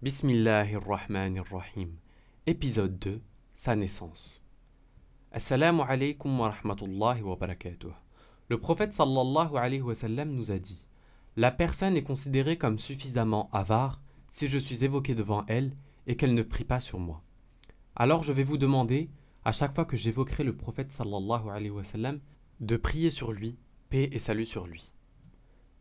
Bismillahirrahmanirrahim. Épisode 2 Sa naissance. Assalamu alaikum wa rahmatullahi wa barakatuh. Le prophète sallallahu alayhi wa sallam nous a dit La personne est considérée comme suffisamment avare si je suis évoqué devant elle et qu'elle ne prie pas sur moi. Alors je vais vous demander, à chaque fois que j'évoquerai le prophète sallallahu alayhi wa sallam, de prier sur lui, paix et salut sur lui.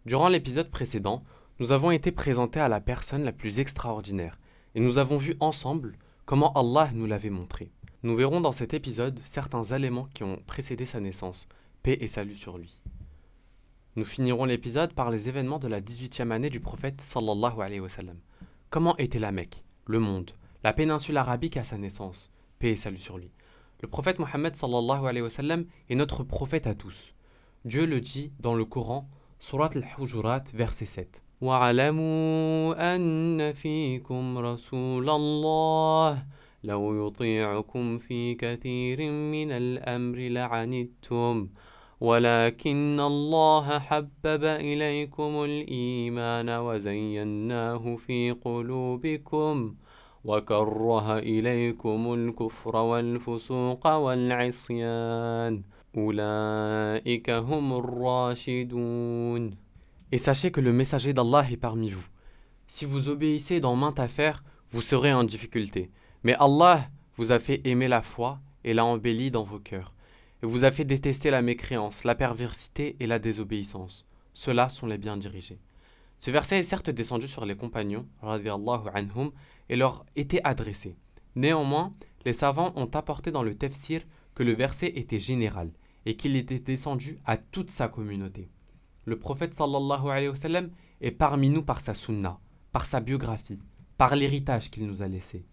Durant l'épisode précédent, nous avons été présentés à la personne la plus extraordinaire et nous avons vu ensemble comment Allah nous l'avait montré. Nous verrons dans cet épisode certains éléments qui ont précédé sa naissance, paix et salut sur lui. Nous finirons l'épisode par les événements de la 18e année du prophète sallallahu alayhi wa sallam. Comment était la Mecque, le monde, la péninsule arabique à sa naissance, paix et salut sur lui. Le prophète Mohammed sallallahu alayhi wa sallam est notre prophète à tous. Dieu le dit dans le Coran, Surat al-Hujurat, verset 7. واعلموا أن فيكم رسول الله. لو يطيعكم في كثير من الأمر لعنتم. ولكن الله حبب إليكم الإيمان وزيناه في قلوبكم. وكره إليكم الكفر والفسوق والعصيان. أولئك هم الراشدون. Et sachez que le messager d'Allah est parmi vous. Si vous obéissez dans mainte affaire, vous serez en difficulté. Mais Allah vous a fait aimer la foi et l'a embellie dans vos cœurs. Et vous a fait détester la mécréance, la perversité et la désobéissance. Ceux-là sont les bien dirigés. Ce verset est certes descendu sur les compagnons, anhum, et leur était adressé. Néanmoins, les savants ont apporté dans le tafsir que le verset était général et qu'il était descendu à toute sa communauté. Le prophète sallallahu alayhi wa sallam est parmi nous par sa sunna, par sa biographie, par l'héritage qu'il nous a laissé.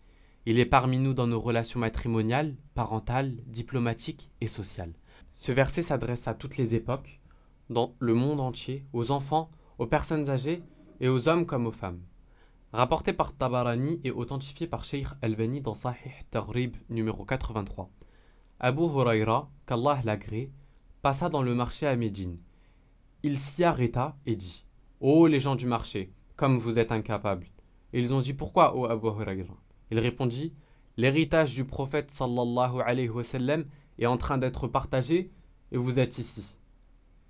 Il est parmi nous dans nos relations matrimoniales, parentales, diplomatiques et sociales. Ce verset s'adresse à toutes les époques, dans le monde entier, aux enfants, aux personnes âgées et aux hommes comme aux femmes. Rapporté par Tabarani et authentifié par Sheikh Albani dans Sahih Taghrib numéro 83. Abu Huraira, qu'Allah l'agrée, passa dans le marché à Médine. Il s'y arrêta et dit Ô les gens du marché, comme vous êtes incapables. Et ils ont dit Pourquoi, ô Abu Huraira? Il répondit L'héritage du prophète sallallahu est en train d'être partagé et vous êtes ici.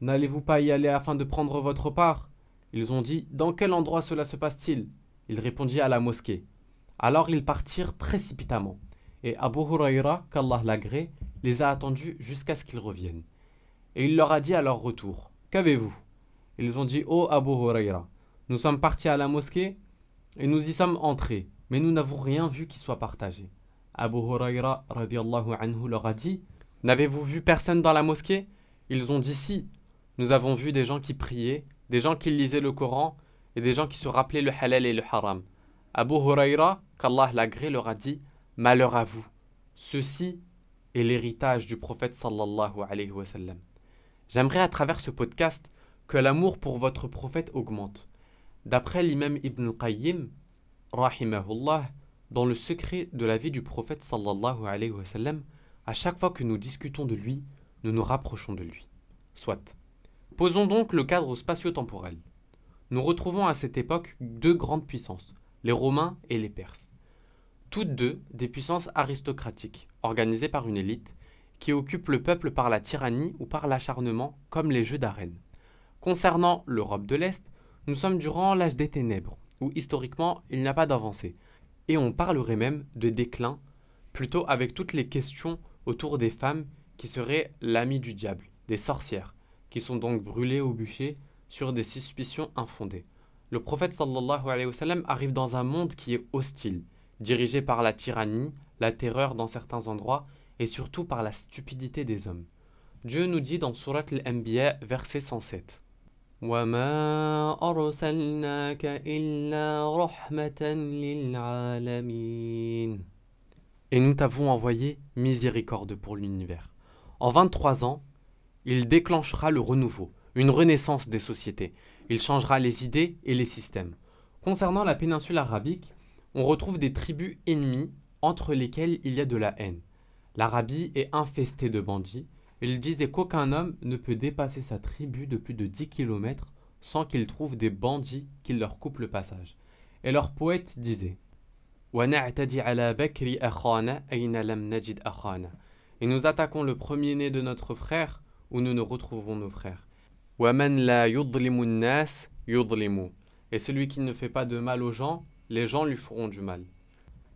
N'allez-vous pas y aller afin de prendre votre part? Ils ont dit Dans quel endroit cela se passe-t-il? Il répondit à la mosquée. Alors ils partirent précipitamment. Et Abu Huraira, qu'Allah l'agrée, les a attendus jusqu'à ce qu'ils reviennent. Et il leur a dit à leur retour Qu'avez-vous? Ils ont dit Ô Abu Huraira, nous sommes partis à la mosquée et nous y sommes entrés, mais nous n'avons rien vu qui soit partagé. Abu Huraira anhu leur a dit N'avez-vous vu personne dans la mosquée? Ils ont dit Si. Nous avons vu des gens qui priaient, des gens qui lisaient le Coran et des gens qui se rappelaient le halal et le haram. Abu Huraira, qu'Allah l'agrée, leur a dit Malheur à vous. Ceci est l'héritage du prophète sallallahu alayhi wa sallam. J'aimerais à travers ce podcast que l'amour pour votre prophète augmente. D'après l'imam Ibn Qayyim, rahimahullah, dans le secret de la vie du prophète sallallahu alayhi wa sallam, à chaque fois que nous discutons de lui, nous nous rapprochons de lui. Soit. Posons donc le cadre spatio-temporel. Nous retrouvons à cette époque deux grandes puissances, les Romains et les Perses. Toutes deux des puissances aristocratiques, organisées par une élite, qui occupe le peuple par la tyrannie ou par l'acharnement, comme les jeux d'arène. Concernant l'Europe de l'Est, nous sommes durant l'âge des ténèbres, où historiquement il n'y a pas d'avancée, et on parlerait même de déclin, plutôt avec toutes les questions autour des femmes qui seraient l'ami du diable, des sorcières, qui sont donc brûlées au bûcher sur des suspicions infondées. Le prophète sallallahu alayhi wa sallam arrive dans un monde qui est hostile, dirigé par la tyrannie, la terreur dans certains endroits, et surtout par la stupidité des hommes. Dieu nous dit dans Surat al-Anbiya, verset 107. Et nous t'avons envoyé miséricorde pour l'univers. En 23 ans, il déclenchera le renouveau, une renaissance des sociétés. Il changera les idées et les systèmes. Concernant la péninsule arabique, on retrouve des tribus ennemies entre lesquelles il y a de la haine. L'Arabie est infestée de bandits. Ils disaient qu'aucun homme ne peut dépasser sa tribu de plus de 10 km sans qu'il trouve des bandits qui leur coupent le passage. Et leur poète disait Et nous attaquons le premier-né de notre frère où nous nous retrouvons nos frères. Et celui qui ne fait pas de mal aux gens, les gens lui feront du mal.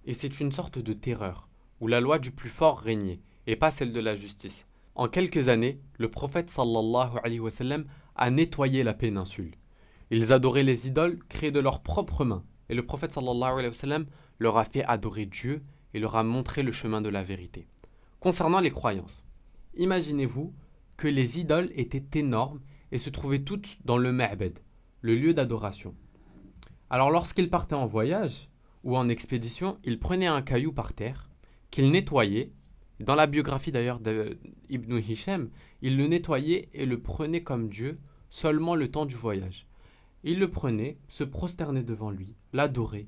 Et c'est une sorte de terreur, où la loi du plus fort régnait, et pas celle de la justice. En quelques années, le prophète sallallahu alayhi wa a nettoyé la péninsule. Ils adoraient les idoles créées de leurs propres mains, et le prophète sallallahu alayhi wa leur a fait adorer Dieu et leur a montré le chemin de la vérité. Concernant les croyances, imaginez-vous que les idoles étaient énormes et se trouvaient toutes dans le Ma'bed, le lieu d'adoration. Alors lorsqu'il partait en voyage ou en expédition, il prenait un caillou par terre, qu'il nettoyait. Dans la biographie d'ailleurs d'Ibn Hisham, il le nettoyait et le prenait comme Dieu seulement le temps du voyage. Il le prenait, se prosternait devant lui, l'adorait.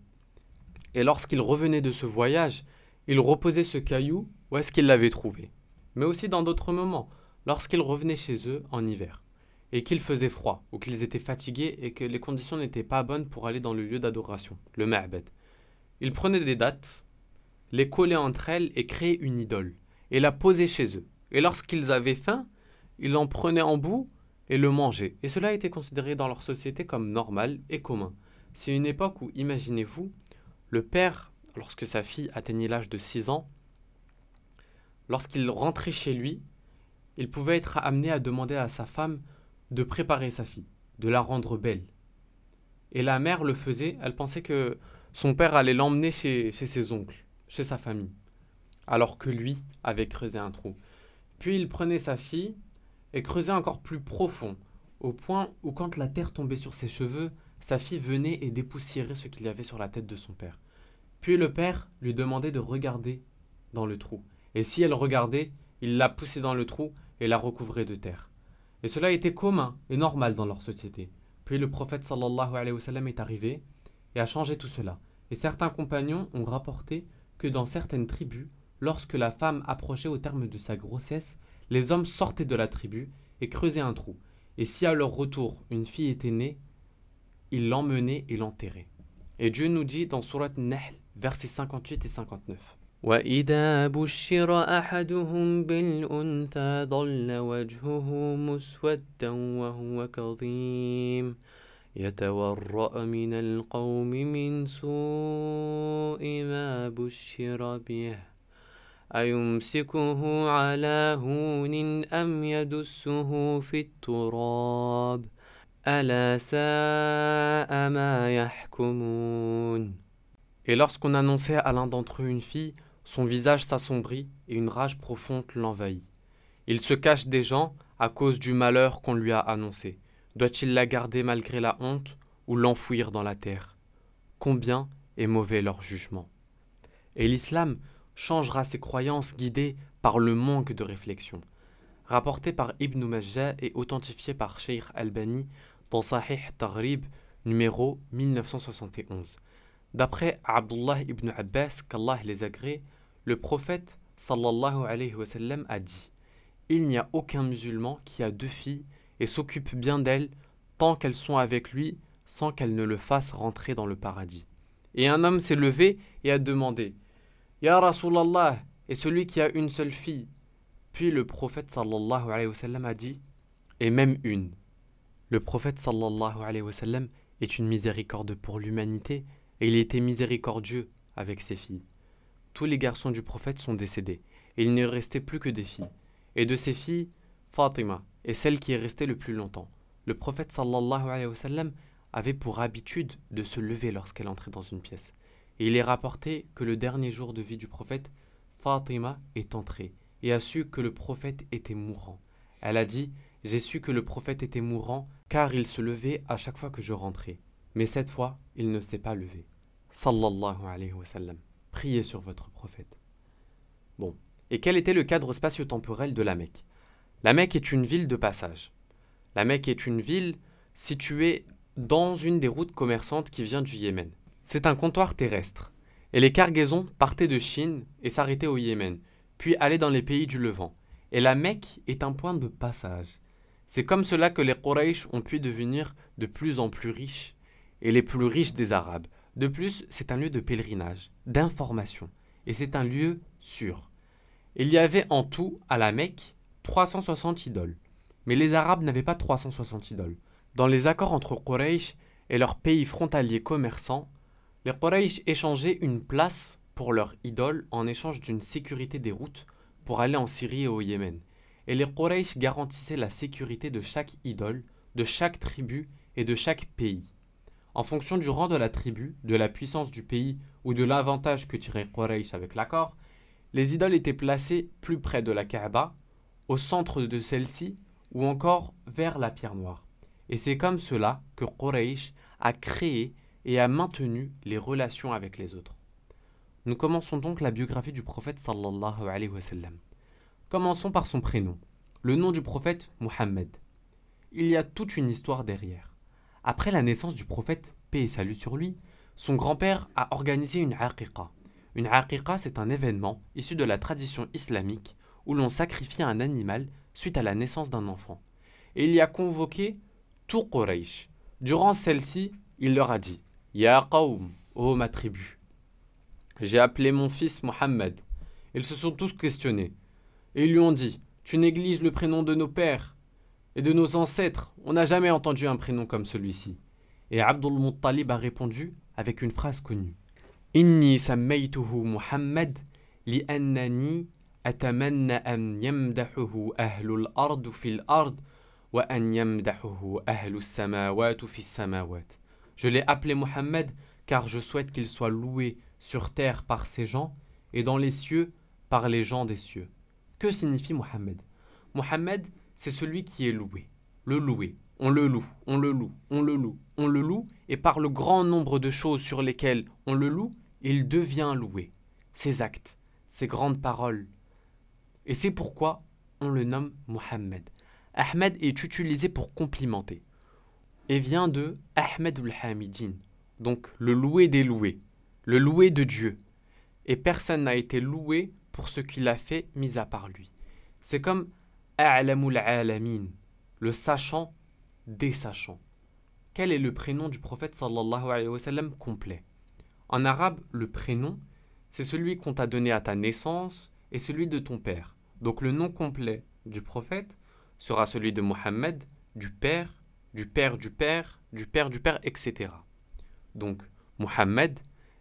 Et lorsqu'il revenait de ce voyage, il reposait ce caillou où est-ce qu'il l'avait trouvé. Mais aussi dans d'autres moments, lorsqu'il revenait chez eux en hiver et qu'il faisait froid, ou qu'ils étaient fatigués et que les conditions n'étaient pas bonnes pour aller dans le lieu d'adoration, le Ma'bad. Ils prenaient des dates, les collaient entre elles et créaient une idole, et la posaient chez eux. Et lorsqu'ils avaient faim, ils en prenaient en bout et le mangeaient. Et cela était considéré dans leur société comme normal et commun. C'est une époque où, imaginez-vous, le père, lorsque sa fille atteignait l'âge de 6 ans, lorsqu'il rentrait chez lui, il pouvait être amené à demander à sa femme de préparer sa fille, de la rendre belle. Et la mère le faisait, elle pensait que son père allait l'emmener chez ses oncles, chez sa famille, alors que lui avait creusé un trou. Puis il prenait sa fille et creusait encore plus profond, au point où quand la terre tombait sur ses cheveux, sa fille venait et dépoussiérait ce qu'il y avait sur la tête de son père. Puis le père lui demandait de regarder dans le trou. Et si elle regardait, il la poussait dans le trou et la recouvrait de terre. Et cela était commun et normal dans leur société. Puis le prophète sallallahu alayhi wa sallam est arrivé et a changé tout cela. Et certains compagnons ont rapporté que dans certaines tribus, lorsque la femme approchait au terme de sa grossesse, les hommes sortaient de la tribu et creusaient un trou. Et si à leur retour une fille était née, ils l'emmenaient et l'enterraient. Et Dieu nous dit dans Surat Nahl, versets 58 et 59. وإذا بشر أحدهم بالأنثى ظل وجهه مسودا وهو كظيم يتورأ من القوم من سوء ما بشر به أيمسكه على هون أم يدسه في التراب ألا ساء ما يحكمون Et lorsqu'on annonçait à l'un d'entre eux une fille, Son visage s'assombrit et une rage profonde l'envahit. Il se cache des gens à cause du malheur qu'on lui a annoncé. Doit-il la garder malgré la honte ou l'enfouir dans la terre? Combien est mauvais leur jugement? Et l'islam changera ses croyances guidées par le manque de réflexion. Rapporté par Ibn Majah et authentifié par Sheikh Albani dans Sahih Taghrib numéro 1971. D'après Abdullah ibn Abbas, qu'Allah les agrée, le prophète sallallahu alayhi wa sallam a dit Il n'y a aucun musulman qui a deux filles et s'occupe bien d'elles tant qu'elles sont avec lui sans qu'elles ne le fassent rentrer dans le paradis. Et un homme s'est levé et a demandé Ya Rasulallah, et celui qui a une seule fille? Puis le prophète sallallahu alayhi wa sallam a dit Et même une. Le prophète sallallahu alayhi wa sallam est une miséricorde pour l'humanité et il était miséricordieux avec ses filles tous les garçons du prophète sont décédés, et il ne restait plus que des filles. Et de ces filles, Fatima est celle qui est restée le plus longtemps. Le prophète sallallahu alayhi wa sallam avait pour habitude de se lever lorsqu'elle entrait dans une pièce. Et il est rapporté que le dernier jour de vie du prophète, Fatima est entrée et a su que le prophète était mourant. Elle a dit J'ai su que le prophète était mourant car il se levait à chaque fois que je rentrais. Mais cette fois, il ne s'est pas levé. Sallallahu alayhi wa sallam priez sur votre prophète. Bon, et quel était le cadre spatio-temporel de la Mecque? La Mecque est une ville de passage. La Mecque est une ville située dans une des routes commerçantes qui vient du Yémen. C'est un comptoir terrestre, et les cargaisons partaient de Chine et s'arrêtaient au Yémen, puis allaient dans les pays du Levant. Et la Mecque est un point de passage. C'est comme cela que les Quraysh ont pu devenir de plus en plus riches, et les plus riches des Arabes, De plus, c'est un lieu de pèlerinage, d'information, et c'est un lieu sûr. Il y avait en tout, à la Mecque, 360 idoles. Mais les Arabes n'avaient pas 360 idoles. Dans les accords entre Quraysh et leurs pays frontaliers commerçants, les Quraysh échangeaient une place pour leur idole en échange d'une sécurité des routes pour aller en Syrie et au Yémen. Et les Quraysh garantissaient la sécurité de chaque idole, de chaque tribu et de chaque pays. En fonction du rang de la tribu, de la puissance du pays ou de l'avantage que tirait Quraysh avec l'accord, les idoles étaient placées plus près de la Kaaba, au centre de celle-ci ou encore vers la pierre noire. Et c'est comme cela que Quraysh a créé et a maintenu les relations avec les autres. Nous commençons donc la biographie du prophète. Commençons par son prénom, le nom du prophète Muhammad. Il y a toute une histoire derrière. Après la naissance du prophète, paix et salut sur lui, son grand-père a organisé une aqiqa. Une aqiqa, c'est un événement issu de la tradition islamique où l'on sacrifie un animal suite à la naissance d'un enfant. Et il y a convoqué tout Quraysh. Durant celle-ci, il leur a dit Ya Qawm, ô ma tribu. J'ai appelé mon fils Mohammed. Ils se sont tous questionnés. Et ils lui ont dit Tu négliges le prénom de nos pères et de nos ancêtres. On n'a jamais entendu un prénom comme celui-ci. Et Abdul Muttalib a répondu avec une phrase connue Inni sammaytuhu Muhammad li Je l'ai appelé Mohammed car je souhaite qu'il soit loué sur terre par ses gens et dans les cieux par les gens des cieux. Que signifie Mohammed? Mohammed, c'est celui qui est loué. Le loué. On le loue, on le loue, on le loue, on le loue, et par le grand nombre de choses sur lesquelles on le loue, il devient loué. Ses actes, ses grandes paroles. Et c'est pourquoi on le nomme Mohammed. Ahmed est utilisé pour complimenter et vient de Ahmed al-Hamidin, donc le loué des loués, le loué de Dieu. Et personne n'a été loué pour ce qu'il a fait, mis à part lui. C'est comme A'lamul alamin, le sachant des sachants. Quel est le prénom du prophète sallallahu alayhi wa sallam complet? En arabe, le prénom, c'est celui qu'on t'a donné à ta naissance et celui de ton père. Donc le nom complet du prophète sera celui de Mohammed, du père, du père du père, du père du père, etc. Donc, Muhammad,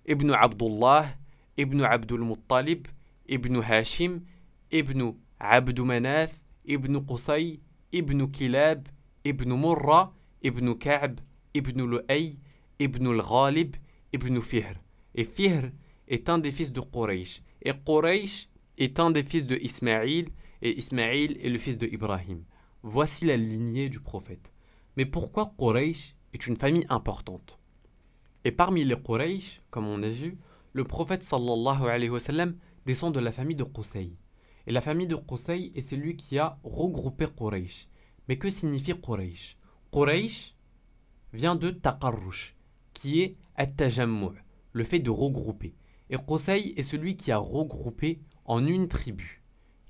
Ibn Abdullah, Ibn Abdul Muttalib, Ibn Hashim, Ibn Abdou Manaf, Ibn Qusay, Ibn Kilab, Ibn Murra, Ibn Ka'b, Ibn Lu'ay, Ibn al-Ghalib, Ibn Fihr. Et Fihr est un des fils de Quraysh. Et Quraysh est un des fils de Ismaïl, et Ismaïl est le fils de Ibrahim. Voici la lignée du prophète. Mais pourquoi Quraysh est une famille importante? Et parmi les Quraysh, comme on a vu, le prophète sallallahu alayhi wa sallam descend de la famille de Qusay. Et la famille de Qusay est celui qui a regroupé Quraysh. Mais que signifie Quraysh? Quraysh vient de Taqarrush, qui est at le fait de regrouper. Et Qusay est celui qui a regroupé en une tribu,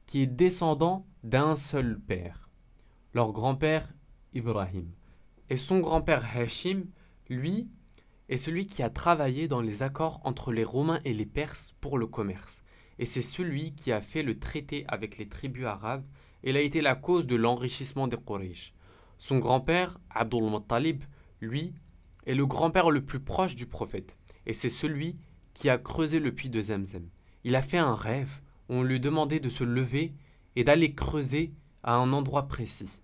qui est descendant d'un seul père, leur grand-père Ibrahim. Et son grand-père Hashim, lui, est celui qui a travaillé dans les accords entre les Romains et les Perses pour le commerce. Et c'est celui qui a fait le traité avec les tribus arabes et a été la cause de l'enrichissement des Quraysh. Son grand-père, Abdul Muttalib, lui, est le grand-père le plus proche du prophète. Et c'est celui qui a creusé le puits de Zemzem. Il a fait un rêve on lui demandait de se lever et d'aller creuser à un endroit précis.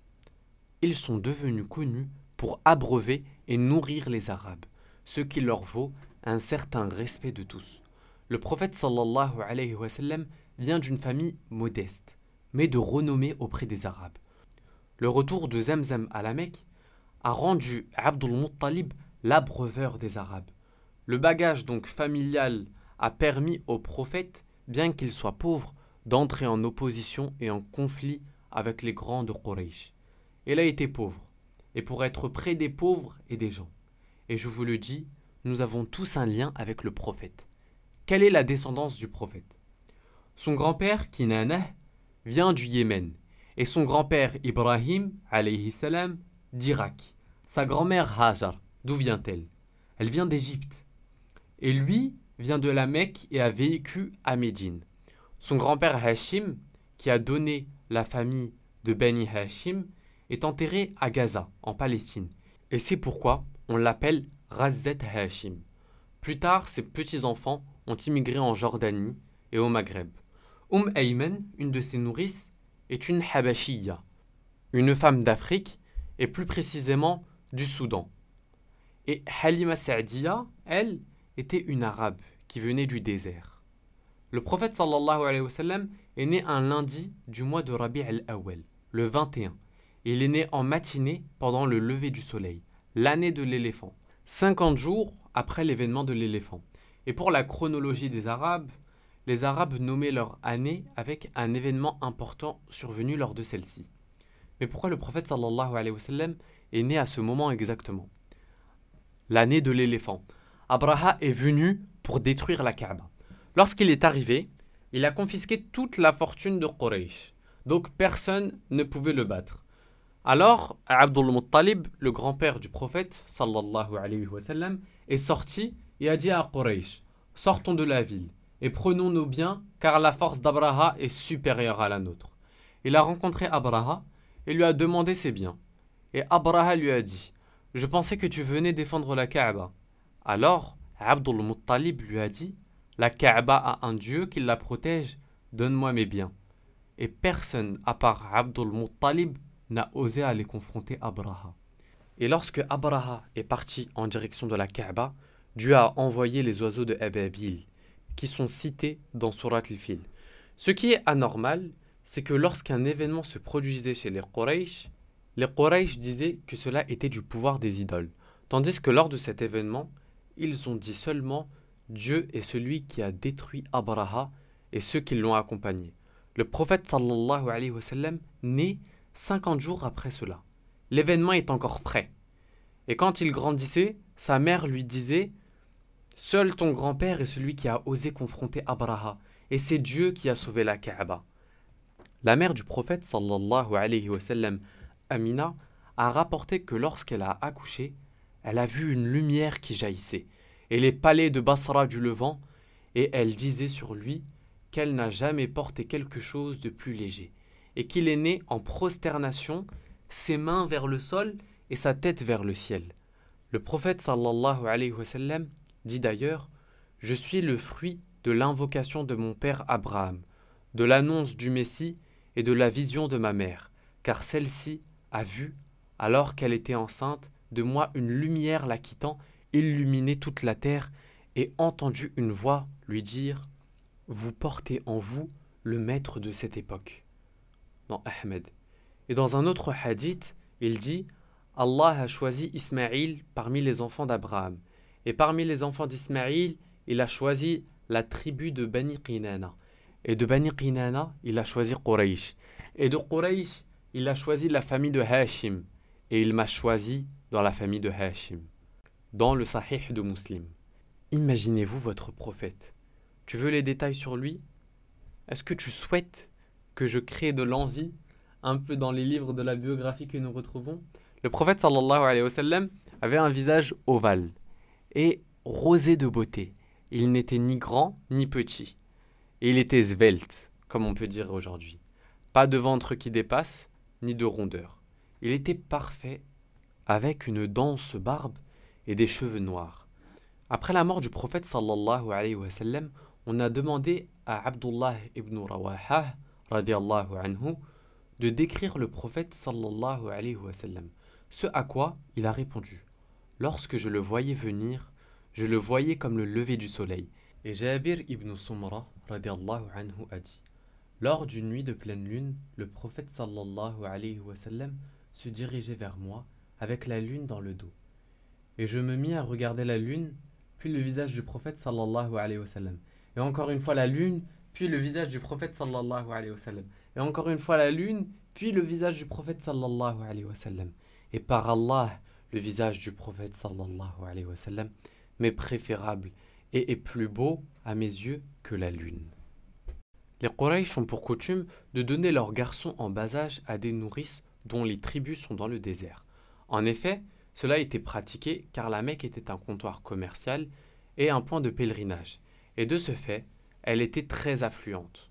Ils sont devenus connus pour abreuver et nourrir les Arabes, ce qui leur vaut un certain respect de tous. Le prophète alayhi vient d'une famille modeste, mais de renommée auprès des Arabes. Le retour de Zamzam à la Mecque a rendu Abdul Muttalib l'abreuveur des Arabes. Le bagage donc familial a permis au prophète, bien qu'il soit pauvre, d'entrer en opposition et en conflit avec les grands de Quraysh. Il a été pauvre, et pour être près des pauvres et des gens. Et je vous le dis, nous avons tous un lien avec le prophète. Quelle est la descendance du prophète? Son grand-père, Kinana, vient du Yémen, et son grand-père Ibrahim, alayhi salam, d'Irak. Sa grand-mère Hajar, d'où vient-elle? Elle vient d'Égypte. et lui vient de la Mecque et a vécu à Médine. Son grand-père Hashim, qui a donné la famille de Beni Hashim, est enterré à Gaza, en Palestine. Et c'est pourquoi on l'appelle Razet Hashim. Plus tard, ses petits-enfants ont immigré en Jordanie et au Maghreb. Umm Ayman, une de ses nourrices, est une Habashiya, une femme d'Afrique et plus précisément du Soudan. Et Halima Sa'diya, elle, était une arabe qui venait du désert. Le prophète sallallahu alayhi wa sallam est né un lundi du mois de Rabi al-Awwal, le 21. Et il est né en matinée pendant le lever du soleil, l'année de l'éléphant, 50 jours après l'événement de l'éléphant. Et pour la chronologie des Arabes, les Arabes nommaient leur année avec un événement important survenu lors de celle-ci. Mais pourquoi le prophète sallallahu alayhi wa est né à ce moment exactement? L'année de l'éléphant. Abraha est venu pour détruire la Kaaba. Lorsqu'il est arrivé, il a confisqué toute la fortune de Quraysh. Donc personne ne pouvait le battre. Alors, Abdul Muttalib, le grand-père du prophète, sallallahu alayhi wa sallam, est sorti et a dit à Quraysh Sortons de la ville et prenons nos biens, car la force d'Abraha est supérieure à la nôtre. Il a rencontré Abraha et lui a demandé ses biens. Et Abraha lui a dit Je pensais que tu venais défendre la Kaaba. Alors, Abdul Muttalib lui a dit La Kaaba a un Dieu qui la protège, donne-moi mes biens. Et personne, à part Abdul Muttalib, n'a osé aller confronter Abraha. Et lorsque Abraha est parti en direction de la Kaaba, Dieu a envoyé les oiseaux de Ababil, qui sont cités dans Surat al-Fil. Ce qui est anormal, c'est que lorsqu'un événement se produisait chez les Quraysh, les Quraysh disaient que cela était du pouvoir des idoles, tandis que lors de cet événement, ils ont dit seulement Dieu est celui qui a détruit Abraha et ceux qui l'ont accompagné. Le prophète sallallahu alayhi wa sallam naît 50 jours après cela. L'événement est encore frais. Et quand il grandissait, sa mère lui disait Seul ton grand-père est celui qui a osé confronter Abraha, et c'est Dieu qui a sauvé la Kaaba. La mère du prophète sallallahu alayhi wa sallam, Amina, a rapporté que lorsqu'elle a accouché, elle a vu une lumière qui jaillissait, et les palais de Basra du Levant, et elle disait sur lui qu'elle n'a jamais porté quelque chose de plus léger, et qu'il est né en prosternation, ses mains vers le sol et sa tête vers le ciel. Le prophète sallallahu alayhi wa sallam dit d'ailleurs Je suis le fruit de l'invocation de mon père Abraham, de l'annonce du Messie et de la vision de ma mère, car celle-ci a vu, alors qu'elle était enceinte, de moi une lumière la quittant, illuminer toute la terre, et entendu une voix lui dire Vous portez en vous le maître de cette époque. Dans Ahmed. Et dans un autre hadith, il dit Allah a choisi Ismaïl parmi les enfants d'Abraham. Et parmi les enfants d'Ismaïl, il a choisi la tribu de Bani Qinana. Et de Bani Qinana, il a choisi Quraysh. Et de Quraysh, il a choisi la famille de Hashim. Et il m'a choisi dans la famille de Hashim. Dans le Sahih de Muslim. Imaginez-vous votre prophète. Tu veux les détails sur lui? Est-ce que tu souhaites que je crée de l'envie un peu dans les livres de la biographie que nous retrouvons? Le prophète sallallahu alayhi wa sallam avait un visage ovale et rosé de beauté. Il n'était ni grand ni petit. Et il était svelte, comme on peut dire aujourd'hui. Pas de ventre qui dépasse, ni de rondeur. Il était parfait, avec une dense barbe et des cheveux noirs. Après la mort du prophète sallallahu alayhi wa sallam, on a demandé à Abdullah ibn Rawaha radiallahu anhu de décrire le prophète sallallahu alayhi wa sallam. Ce à quoi il a répondu Lorsque je le voyais venir, je le voyais comme le lever du soleil. Et Jabir ibn Sumra anhu a dit Lors d'une nuit de pleine lune, le prophète sallallahu alayhi wa sallam se dirigeait vers moi avec la lune dans le dos. Et je me mis à regarder la lune, puis le visage du prophète sallallahu alayhi wa. Et encore une fois la lune, puis le visage du prophète sallallahu alayhi wa. Et encore une fois la lune, puis le visage du prophète sallallahu alayhi wa. Et par Allah, le visage du prophète sallallahu alayhi wa sallam m'est préférable et est plus beau à mes yeux que la lune. Les Quraysh ont pour coutume de donner leurs garçons en bas âge à des nourrices dont les tribus sont dans le désert. En effet, cela était pratiqué car la Mecque était un comptoir commercial et un point de pèlerinage. Et de ce fait, elle était très affluente.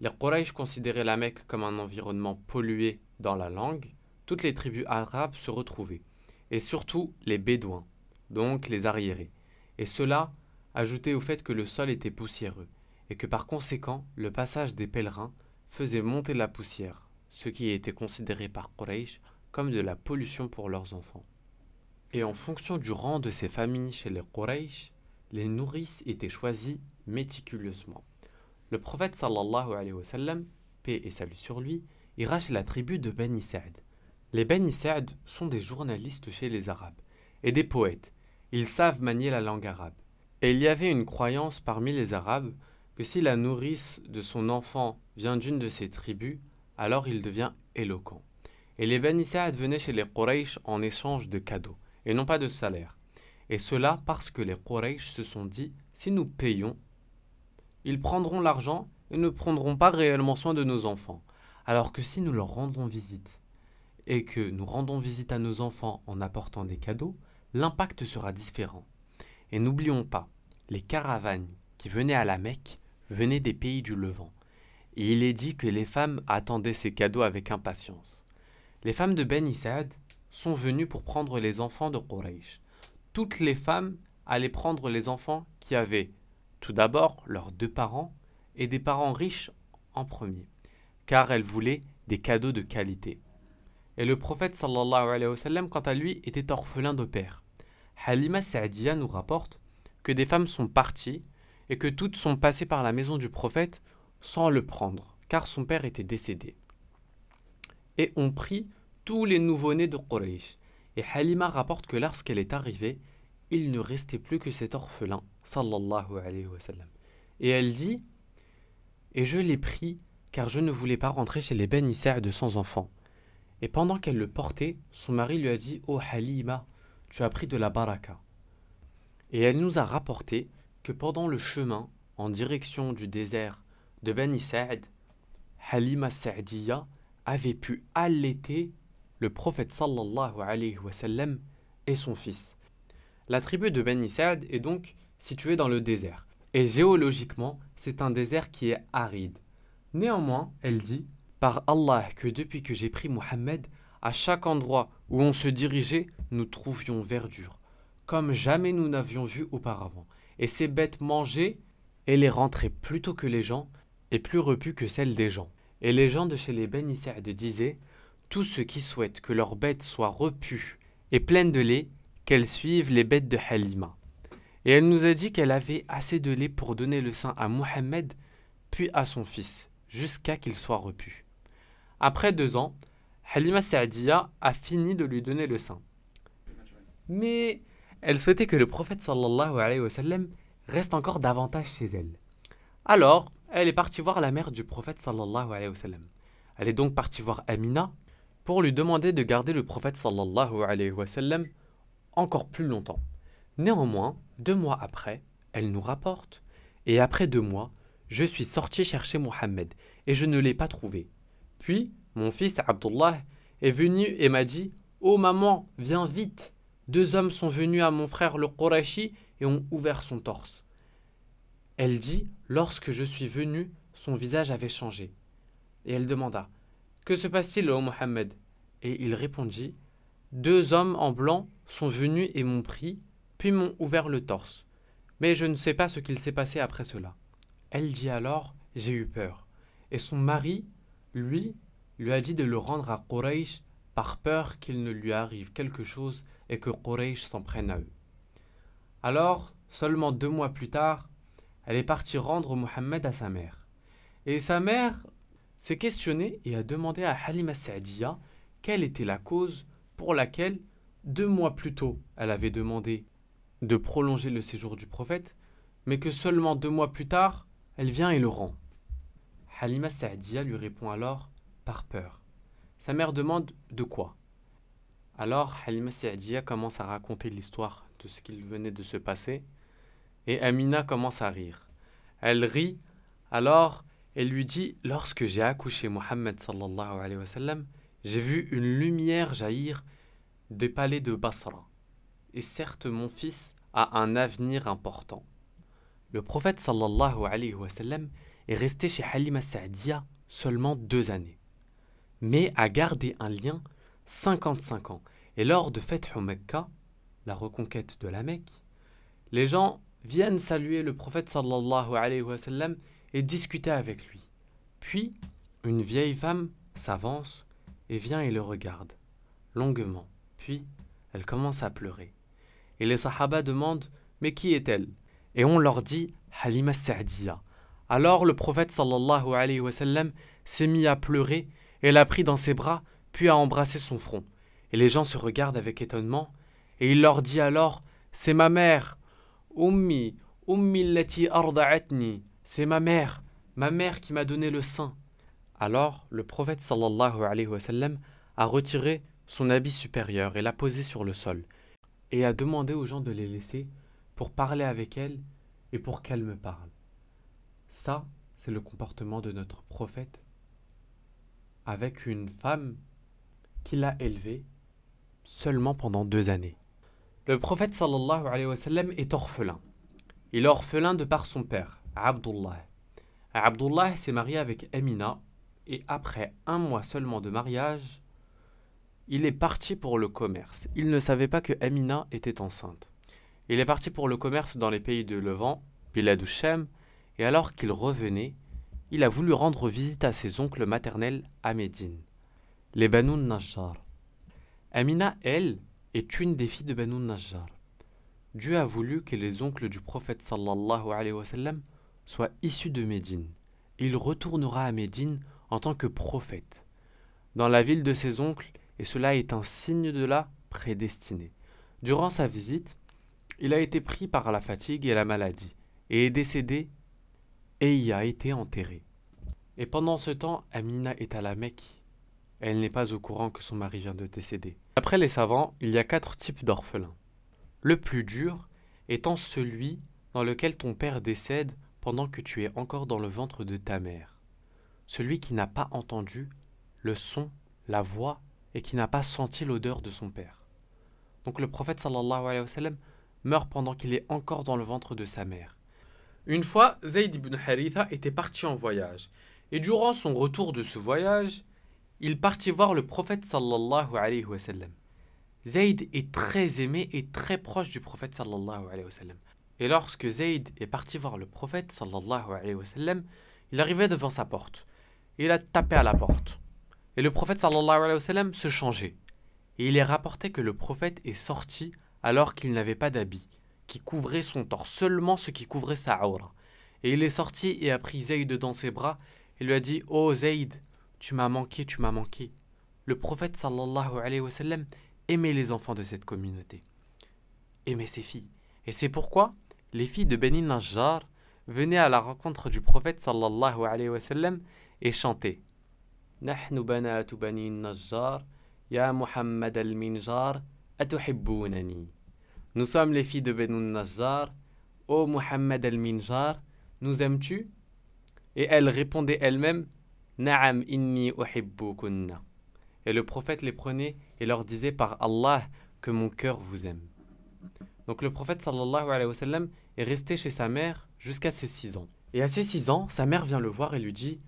Les Quraysh considéraient la Mecque comme un environnement pollué dans la langue. Toutes les tribus arabes se retrouvaient, et surtout les Bédouins, donc les arriérés. Et cela ajouté au fait que le sol était poussiéreux, et que par conséquent le passage des pèlerins faisait monter la poussière, ce qui était considéré par Quraysh comme de la pollution pour leurs enfants. Et en fonction du rang de ces familles chez les Quraysh, les nourrices étaient choisies méticuleusement. Le prophète sallallahu alayhi wa sallam, paix et salut sur lui, ira chez la tribu de Bani Sa'd. Les Bani Sa'd sont des journalistes chez les Arabes et des poètes. Ils savent manier la langue arabe. Et il y avait une croyance parmi les Arabes que si la nourrice de son enfant vient d'une de ces tribus, alors il devient éloquent. Et les Bani Sa'd venaient chez les Quraysh en échange de cadeaux, et non pas de salaire. Et cela parce que les Quraysh se sont dit, si nous payons, ils prendront l'argent et ne prendront pas réellement soin de nos enfants. Alors que si nous leur rendons visite, et que nous rendons visite à nos enfants en apportant des cadeaux, l'impact sera différent. Et n'oublions pas, les caravanes qui venaient à la Mecque venaient des pays du Levant. Et il est dit que les femmes attendaient ces cadeaux avec impatience. Les femmes de Ben Issad sont venues pour prendre les enfants de Quraysh. Toutes les femmes allaient prendre les enfants qui avaient tout d'abord leurs deux parents et des parents riches en premier, car elles voulaient des cadeaux de qualité. Et le prophète sallallahu alayhi wa sallam, quant à lui, était orphelin de père. Halima Sa'diya nous rapporte que des femmes sont parties et que toutes sont passées par la maison du prophète sans le prendre, car son père était décédé. Et ont pris tous les nouveau-nés de Quraysh. Et Halima rapporte que lorsqu'elle est arrivée, il ne restait plus que cet orphelin, sallallahu alayhi wa sallam. Et elle dit Et je l'ai pris, car je ne voulais pas rentrer chez les Ben de sans enfants. Et pendant qu'elle le portait, son mari lui a dit Oh Halima, tu as pris de la baraka. Et elle nous a rapporté que pendant le chemin en direction du désert de Ben Halima Sa'diya avait pu allaiter le prophète sallallahu alayhi wa sallam et son fils. La tribu de Ben Sa'd est donc située dans le désert. Et géologiquement, c'est un désert qui est aride. Néanmoins, elle dit Par Allah que depuis que j'ai pris Mohammed, à chaque endroit où on se dirigeait, nous trouvions verdure, comme jamais nous n'avions vu auparavant. Et ces bêtes mangeaient et les rentraient plus tôt que les gens, et plus repues que celles des gens. Et les gens de chez les Ben disaient Tous ceux qui souhaitent que leurs bêtes soient repues et pleines de lait, qu'elles suivent les bêtes de Halima. Et elle nous a dit qu'elle avait assez de lait pour donner le sein à Mohammed, puis à son fils, jusqu'à qu'il soit repu. Après deux ans, Halima Sa'diya a fini de lui donner le sein. Mais elle souhaitait que le prophète sallallahu alayhi wa sallam reste encore davantage chez elle. Alors, elle est partie voir la mère du prophète sallallahu alayhi wa sallam. Elle est donc partie voir Amina pour lui demander de garder le prophète sallallahu alayhi wa encore plus longtemps. Néanmoins, deux mois après, elle nous rapporte Et après deux mois, je suis sorti chercher Mohammed et je ne l'ai pas trouvé. Puis, mon fils Abdullah est venu et m'a dit Oh maman, viens vite Deux hommes sont venus à mon frère le Qurashi et ont ouvert son torse. Elle dit Lorsque je suis venu, son visage avait changé. Et elle demanda Que se passe-t-il, ô Mohammed? Et il répondit Deux hommes en blanc sont venus et m'ont pris, puis m'ont ouvert le torse. Mais je ne sais pas ce qu'il s'est passé après cela. Elle dit alors J'ai eu peur. Et son mari, lui, lui a dit de le rendre à Quraysh par peur qu'il ne lui arrive quelque chose et que Quraysh s'en prenne à eux. Alors, seulement deux mois plus tard, elle est partie rendre Mohammed à sa mère. Et sa mère s'est questionnée et a demandé à Halima Sa'diya quelle était la cause pour laquelle, deux mois plus tôt, elle avait demandé de prolonger le séjour du prophète, mais que seulement deux mois plus tard, elle vient et le rend. Halima Sa'diya lui répond alors par peur. Sa mère demande de quoi? Alors Halima Sa'diya commence à raconter l'histoire de ce qu'il venait de se passer et Amina commence à rire. Elle rit alors elle lui dit Lorsque j'ai accouché Mohammed j'ai vu une lumière jaillir des palais de Basra. Et certes, mon fils a un avenir important. Le prophète sallallahu alayhi wa est resté chez Halima Sa'diya seulement deux années, mais a gardé un lien 55 ans. Et lors de Feth Mecca, la reconquête de la Mecque, les gens viennent saluer le prophète sallallahu alayhi wa sallam et discuter avec lui. Puis, une vieille femme s'avance et vient et le regarde, longuement. Puis, elle commence à pleurer. Et les Sahaba demandent Mais qui est-elle? Et on leur dit Halima Sa'diya. Alors le prophète sallallahu alayhi wa sallam s'est mis à pleurer et l'a pris dans ses bras, puis a embrassé son front. Et les gens se regardent avec étonnement, et il leur dit alors C'est ma mère, Ummi, Ummi lati arda'atni, c'est ma mère, ma mère qui m'a donné le sein. Alors le prophète sallallahu alayhi wa sallam a retiré son habit supérieur et l'a posé sur le sol, et a demandé aux gens de les laisser pour parler avec elle et pour qu'elle me parle. Ça, c'est le comportement de notre prophète avec une femme qu'il a élevée seulement pendant deux années. Le prophète sallallahu alayhi wa est orphelin. Il est orphelin de par son père, Abdullah. Abdullah s'est marié avec Amina et après un mois seulement de mariage, il est parti pour le commerce. Il ne savait pas que Amina était enceinte. Il est parti pour le commerce dans les pays de Levant, Bilad Shem, et alors qu'il revenait, il a voulu rendre visite à ses oncles maternels à Médine, les Banu Najjar. Amina, elle, est une des filles de Banu Najjar. Dieu a voulu que les oncles du prophète sallallahu alayhi wa sallam soient issus de Médine. Il retournera à Médine en tant que prophète, dans la ville de ses oncles et cela est un signe de la prédestinée. Durant sa visite, il a été pris par la fatigue et la maladie, et est décédé, et y a été enterré. Et pendant ce temps, Amina est à la Mecque. Elle n'est pas au courant que son mari vient de décéder. Après les savants, il y a quatre types d'orphelins. Le plus dur étant celui dans lequel ton père décède pendant que tu es encore dans le ventre de ta mère. Celui qui n'a pas entendu le son, la voix et qui n'a pas senti l'odeur de son père. Donc le prophète sallallahu alayhi wa meurt pendant qu'il est encore dans le ventre de sa mère. Une fois, Zayd ibn Haritha était parti en voyage, et durant son retour de ce voyage, il partit voir le prophète sallallahu alayhi wa sallam. Zayd est très aimé et très proche du prophète sallallahu alayhi wa sallam. Et lorsque Zayd est parti voir le prophète sallallahu alayhi wa sallam, il arrivait devant sa porte. Il a tapé à la porte. Et le prophète sallallahu alayhi wa sallam se changeait. Et il est rapporté que le prophète est sorti alors qu'il n'avait pas d'habit, qui couvrait son torse, seulement ce qui couvrait sa aura. Et il est sorti et a pris Zayd dans ses bras et lui a dit Oh Zayd, tu m'as manqué, tu m'as manqué. Le prophète sallallahu alayhi wa sallam aimait les enfants de cette communauté, aimait ses filles. Et c'est pourquoi les filles de Beni Najjar venaient à la rencontre du prophète sallallahu alayhi wa sallam et chantaient نحن بنات بني النجار يا محمد المنجار أتحبونني Nous sommes les filles de Benu Najjar. Ô Muhammad al-Minjar, nous aimes-tu Et elles répondaient elles-mêmes et le prophète les prenait et leur disait par Allah que mon cœur vous aime. Donc le prophète sallallahu alayhi est resté chez sa mère jusqu'à ses six ans. Et à ses six ans, sa mère vient le voir et lui dit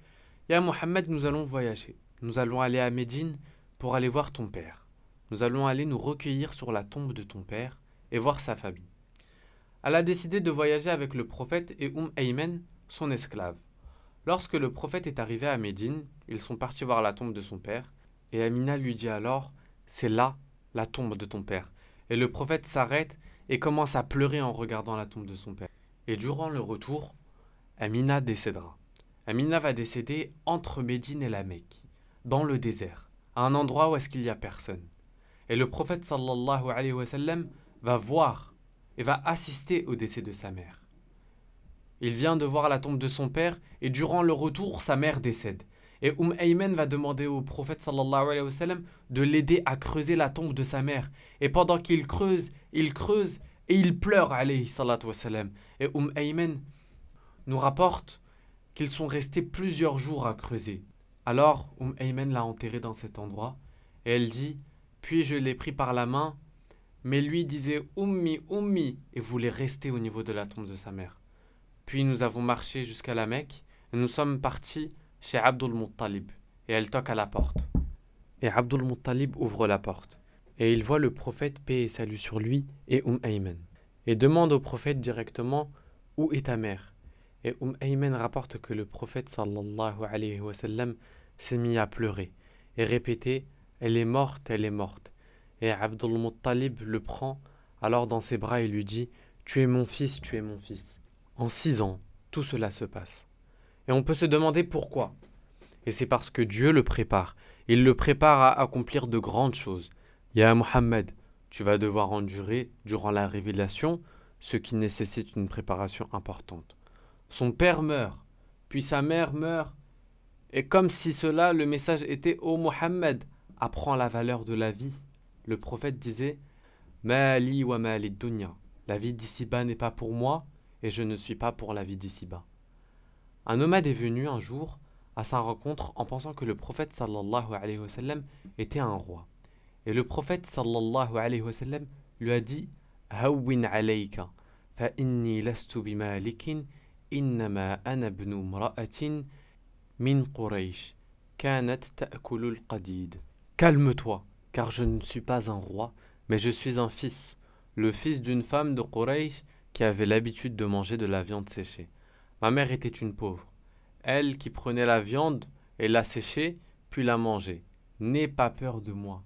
Ya Mohammed, nous allons voyager. Nous allons aller à Médine pour aller voir ton père. Nous allons aller nous recueillir sur la tombe de ton père et voir sa famille. Elle a décidé de voyager avec le prophète et Umm Aymen, son esclave. Lorsque le prophète est arrivé à Médine, ils sont partis voir la tombe de son père, et Amina lui dit alors C'est là la tombe de ton père. Et le prophète s'arrête et commence à pleurer en regardant la tombe de son père. Et durant le retour, Amina décédera. Amina va décéder entre Médine et la Mecque, dans le désert, à un endroit où est-ce qu'il n'y a personne. Et le prophète sallallahu va voir et va assister au décès de sa mère. Il vient de voir la tombe de son père et durant le retour, sa mère décède. Et Umm Ayman va demander au prophète sallallahu alayhi wa de l'aider à creuser la tombe de sa mère. Et pendant qu'il creuse, il creuse et il pleure alayhi salatu. Et Umm Ayman nous rapporte qu'ils sont restés plusieurs jours à creuser. Alors, Umm Ayman l'a enterré dans cet endroit, et elle dit Puis je l'ai pris par la main, mais lui disait Ummi, Ummi, et voulait rester au niveau de la tombe de sa mère. Puis nous avons marché jusqu'à la Mecque, et nous sommes partis chez Abdul Muttalib, et elle toque à la porte. Et Abdul Muttalib ouvre la porte, et il voit le prophète, paix et salut sur lui, et Umm Ayman, et demande au prophète directement Où est ta mère? Et Umm Ayman rapporte que le prophète sallallahu alayhi wa s'est mis à pleurer, et répétait Elle est morte, elle est morte. Et Abdul Muttalib le prend alors dans ses bras et lui dit Tu es mon fils, tu es mon fils. En six ans, tout cela se passe. Et on peut se demander pourquoi. Et c'est parce que Dieu le prépare. Il le prépare à accomplir de grandes choses. Ya Muhammad, tu vas devoir endurer durant la révélation ce qui nécessite une préparation importante. Son père meurt, puis sa mère meurt. Et comme si cela, le message était Ô Muhammad, apprends la valeur de la vie le prophète disait Mali wa mali dunya. La vie d'ici-bas n'est pas pour moi et je ne suis pas pour la vie d'ici-bas. Un nomade est venu un jour à sa rencontre en pensant que le prophète sallallahu alayhi wa sallam était un roi. Et le prophète sallallahu alayhi wa sallam lui a dit Hawwin alayka fa inni lastu bimalikin innama ana ibnu mra'atin min Quraysh kanat ta'kulu al-qadid. Calme-toi car je ne suis pas un roi, mais je suis un fils, le fils d'une femme de Quraysh qui avait l'habitude de manger de la viande séchée. Ma mère était une pauvre, elle qui prenait la viande et la séchait, puis la mangeait. N'aie pas peur de moi.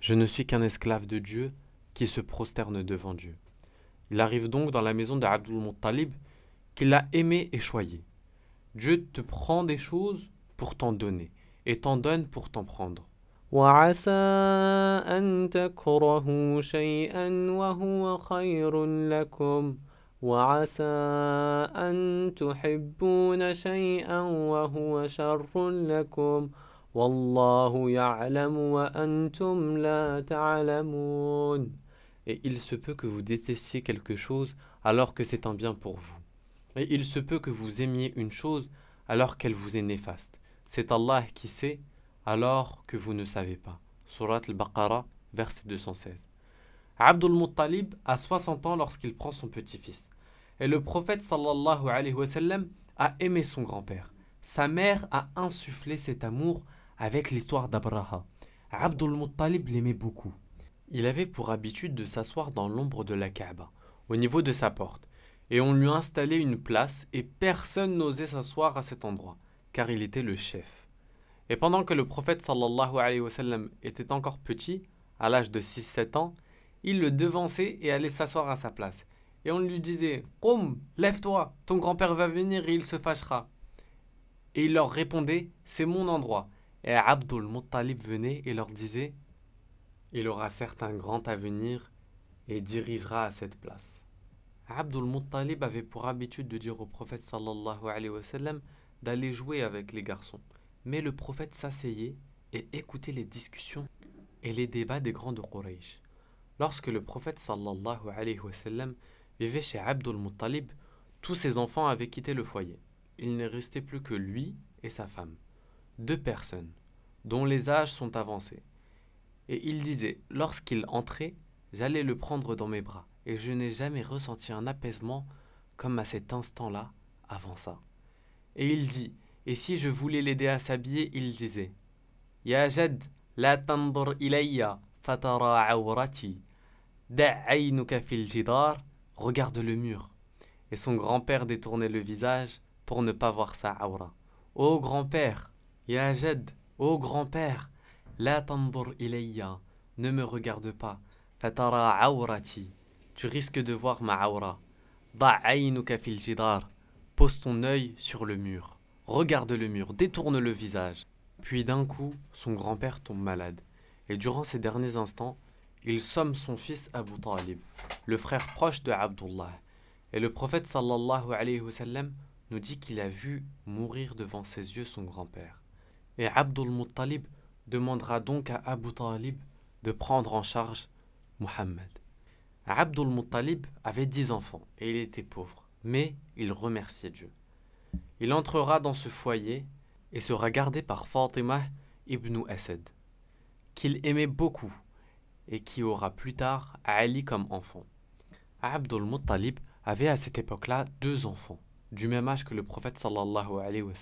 Je ne suis qu'un esclave de Dieu qui se prosterne devant Dieu. Il arrive donc dans la maison d'Abdul Muttalib qu'il a aimé et choyé. Dieu te prend des choses pour t'en donner et t'en donne pour t'en prendre. وعسى أن تكرهوا شيئا وهو خير لكم وعسى أن تحبون شيئا وهو شر لكم والله يعلم وأنتم لا تعلمون Et il se peut que vous détestiez quelque chose alors que c'est un bien pour vous. Et il se peut que vous aimiez une chose alors qu'elle vous est néfaste. C'est Allah qui sait alors que vous ne savez pas. Surat al-Baqarah, verset 216. Abdul Muttalib a 60 ans lorsqu'il prend son petit-fils. Et le prophète sallallahu alayhi wa sallam a aimé son grand-père. Sa mère a insufflé cet amour avec l'histoire d'Abraha. Abdul Muttalib l'aimait beaucoup. Il avait pour habitude de s'asseoir dans l'ombre de la Kaaba, au niveau de sa porte, et on lui a installé une place et personne n'osait s'asseoir à cet endroit, car il était le chef. Et pendant que le prophète sallallahu alayhi wa était encore petit, à l'âge de 6-7 ans, il le devançait et allait s'asseoir à sa place. Et on lui disait Qum, lève-toi, ton grand-père va venir et il se fâchera. Et il leur répondait C'est mon endroit. Et Abdul Muttalib venait et leur disait Il aura certes un grand avenir et dirigera à cette place. Abdul Muttalib avait pour habitude de dire au prophète sallallahu alayhi wa d'aller jouer avec les garçons. Mais le prophète s'asseyait et écoutait les discussions et les débats des grands de Quraysh. Lorsque le prophète sallallahu alayhi wa sallam vivait chez Abdul Muttalib, tous ses enfants avaient quitté le foyer. Il ne restait plus que lui et sa femme, deux personnes, dont les âges sont avancés. Et il disait, lorsqu'il entrait, j'allais le prendre dans mes bras, et je n'ai jamais ressenti un apaisement comme à cet instant-là avant ça. Et il dit, et si je voulais l'aider à s'habiller, il disait Ya Jad, la tandur ilayya fatara awrati. Da'aynuka fil jidar, regarde le mur. Et son grand-père détournait le visage pour ne pas voir sa aura. Ô grand-père, Ya Jad, ô grand-père, la tandur ilayya, ne me regarde pas. Fatara awrati, tu risques de voir ma aura. Da'aynuka fil jidar, pose ton œil sur le mur. Regarde le mur, détourne le visage. Puis d'un coup, son grand-père tombe malade. Et durant ces derniers instants, il somme son fils Abu Talib, le frère proche de Abdullah. Et le prophète sallallahu alayhi wa sallam nous dit qu'il a vu mourir devant ses yeux son grand-père. Et Abdul Muttalib demandera donc à Abu Talib de prendre en charge Muhammad. Abdul Muttalib avait dix enfants et il était pauvre, mais il remerciait Dieu. Il entrera dans ce foyer et sera gardé par Fatima ibn Asad, qu'il aimait beaucoup, et qui aura plus tard Ali comme enfant. Abdul Muttalib avait à cette époque-là deux enfants, du même âge que le prophète sallallahu alayhi wa.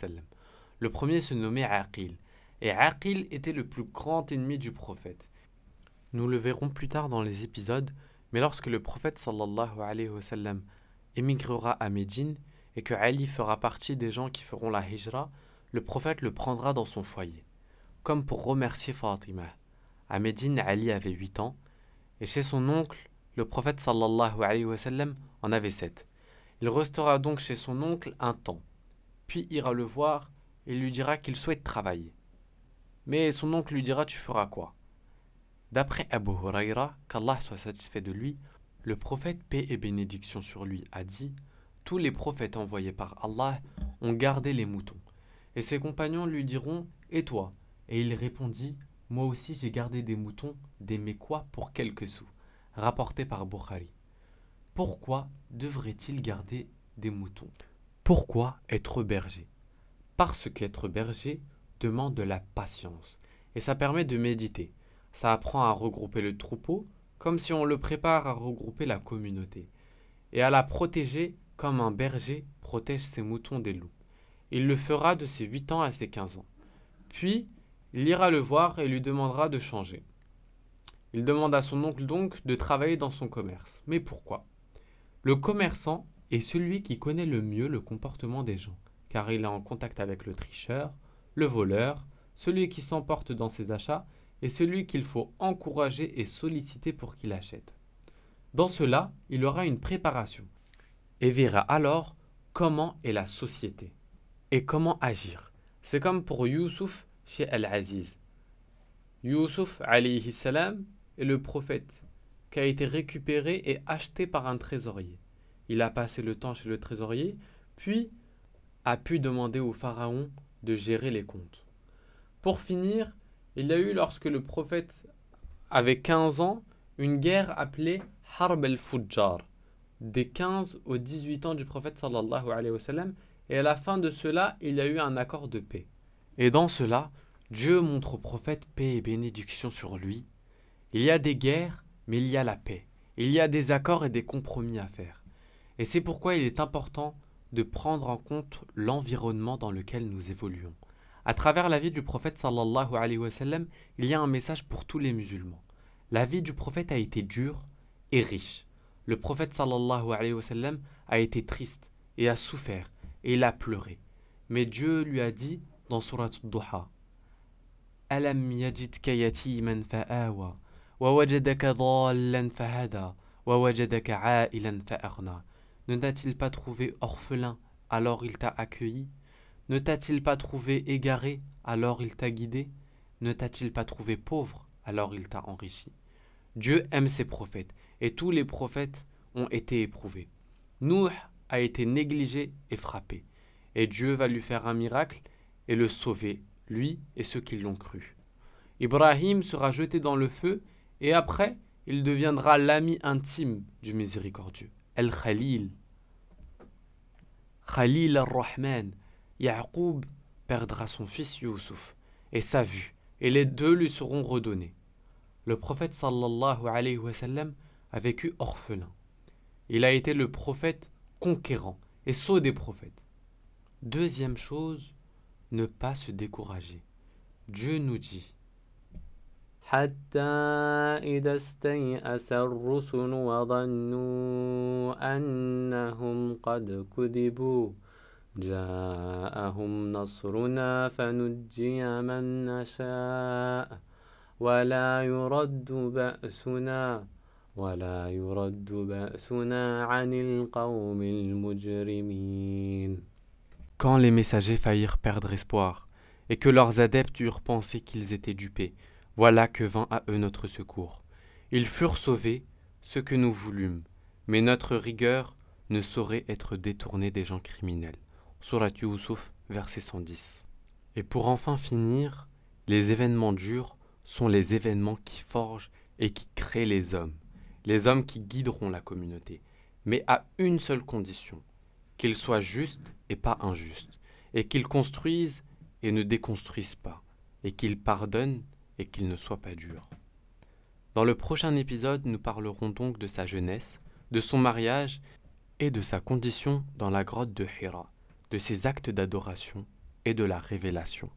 Le premier se nommait Aqil, et Aqil était le plus grand ennemi du prophète. Nous le verrons plus tard dans les épisodes, mais lorsque le prophète sallallahu émigrera à Médine et que Ali fera partie des gens qui feront la hijra, le prophète le prendra dans son foyer, comme pour remercier Fatima. À Médine, Ali avait 8 ans, et chez son oncle, le prophète sallallahu alayhi wa sallam en avait 7. Il restera donc chez son oncle un temps, puis ira le voir et lui dira qu'il souhaite travailler. Mais son oncle lui dira Tu feras quoi? D'après Abu Huraira, qu'Allah soit satisfait de lui, le prophète, paix et bénédiction sur lui, a dit Tous les prophètes envoyés par Allah ont gardé les moutons. Et ses compagnons lui diront Et toi? Et il répondit Moi aussi j'ai gardé des moutons, des quoi pour quelques sous. Rapporté par Bukhari. Pourquoi devrait-il garder des moutons? Pourquoi être berger? Parce qu'être berger demande de la patience et ça permet de méditer. Ça apprend à regrouper le troupeau comme si on le prépare à regrouper la communauté et à la protéger comme un berger protège ses moutons des loups. Il le fera de ses 8 ans à ses 15 ans. Puis, il ira le voir et lui demandera de changer. Il demande à son oncle donc de travailler dans son commerce. Mais pourquoi? Le commerçant est celui qui connaît le mieux le comportement des gens, car il est en contact avec le tricheur, le voleur, celui qui s'emporte dans ses achats et celui qu'il faut encourager et solliciter pour qu'il achète. Dans cela, il aura une préparation et verra alors comment est la société et comment agir. C'est comme pour Youssouf chez Al-Aziz. Youssouf salam est le prophète qui a été récupéré et acheté par un trésorier. Il a passé le temps chez le trésorier, puis a pu demander au pharaon de gérer les comptes. Pour finir, il y a eu lorsque le prophète avait 15 ans une guerre appelée Harb al-Fujjar, des 15 aux 18 ans du prophète sallallahu alayhi wa sallam, et à la fin de cela, il y a eu un accord de paix. Et dans cela, Dieu montre au prophète paix et bénédiction sur lui. Il y a des guerres, mais il y a la paix. Il y a des accords et des compromis à faire. Et c'est pourquoi il est important de prendre en compte l'environnement dans lequel nous évoluons. À travers la vie du prophète sallallahu alayhi wa sallam, il y a un message pour tous les musulmans. La vie du prophète a été dure et riche. Le prophète sallallahu alayhi wa sallam a été triste et a souffert et il a pleuré. Mais Dieu lui a dit dans Surat Duha Alam yajidka yatiman fa'awa wa wajadaka dhallan fahada wa wajadaka a'ilan fa'aghna. Ne t'a-t-il pas trouvé orphelin alors il t'a accueilli? Ne t'a-t-il pas trouvé égaré alors il t'a guidé? Ne t'a-t-il pas trouvé pauvre alors il t'a enrichi? Dieu aime ses prophètes et tous les prophètes ont été éprouvés. Nuh a été négligé et frappé. Et Dieu va lui faire un miracle et le sauver, lui et ceux qui l'ont cru. Ibrahim sera jeté dans le feu et après, il deviendra l'ami intime du miséricordieux, El Khalil. Khalil al-Rahman, Yaqub perdra son fils Youssouf et sa vue, et les deux lui seront redonnés. Le prophète sallallahu alayhi wa sallam a vécu orphelin. Il a été le prophète conquérant et sceau des prophètes. Deuxième chose, ne pas se décourager. Dieu nous dit حتى إذا استيأس الرسل وظنوا أنهم قد كذبوا جاءهم نصرنا فنجي من نشاء ولا يرد بأسنا quand les messagers faillirent perdre espoir, et que leurs adeptes eurent pensé qu'ils étaient dupés, voilà que vint à eux notre secours. Ils furent sauvés, ce que nous voulûmes, mais notre rigueur ne saurait être détournée des gens criminels. Surat Yusuf, verset 110. Et pour enfin finir, les événements durs sont les événements qui forgent et qui créent les hommes les hommes qui guideront la communauté, mais à une seule condition, qu'ils soient justes et pas injustes, et qu'ils construisent et ne déconstruisent pas, et qu'ils pardonnent et qu'ils ne soient pas durs. Dans le prochain épisode, nous parlerons donc de sa jeunesse, de son mariage et de sa condition dans la grotte de Hira, de ses actes d'adoration et de la révélation.